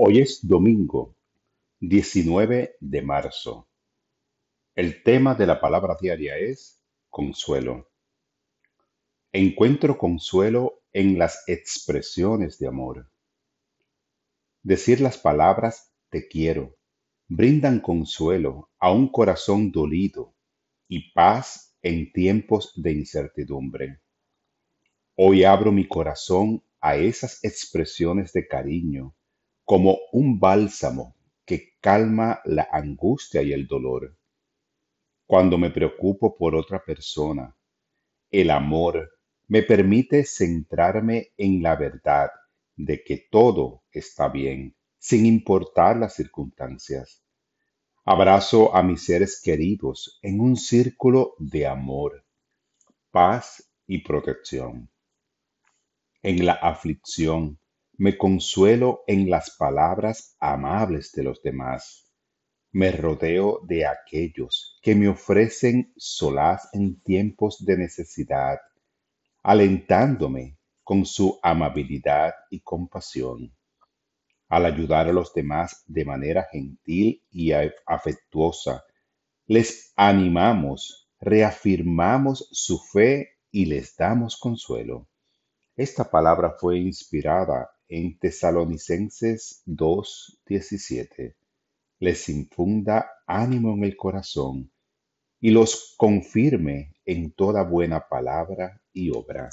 Hoy es domingo 19 de marzo. El tema de la palabra diaria es consuelo. Encuentro consuelo en las expresiones de amor. Decir las palabras te quiero brindan consuelo a un corazón dolido y paz en tiempos de incertidumbre. Hoy abro mi corazón a esas expresiones de cariño como un bálsamo que calma la angustia y el dolor. Cuando me preocupo por otra persona, el amor me permite centrarme en la verdad de que todo está bien, sin importar las circunstancias. Abrazo a mis seres queridos en un círculo de amor, paz y protección. En la aflicción me consuelo en las palabras amables de los demás. Me rodeo de aquellos que me ofrecen solaz en tiempos de necesidad, alentándome con su amabilidad y compasión. Al ayudar a los demás de manera gentil y afectuosa, les animamos, reafirmamos su fe y les damos consuelo. Esta palabra fue inspirada en Tesalonicenses 2:17. Les infunda ánimo en el corazón y los confirme en toda buena palabra y obra.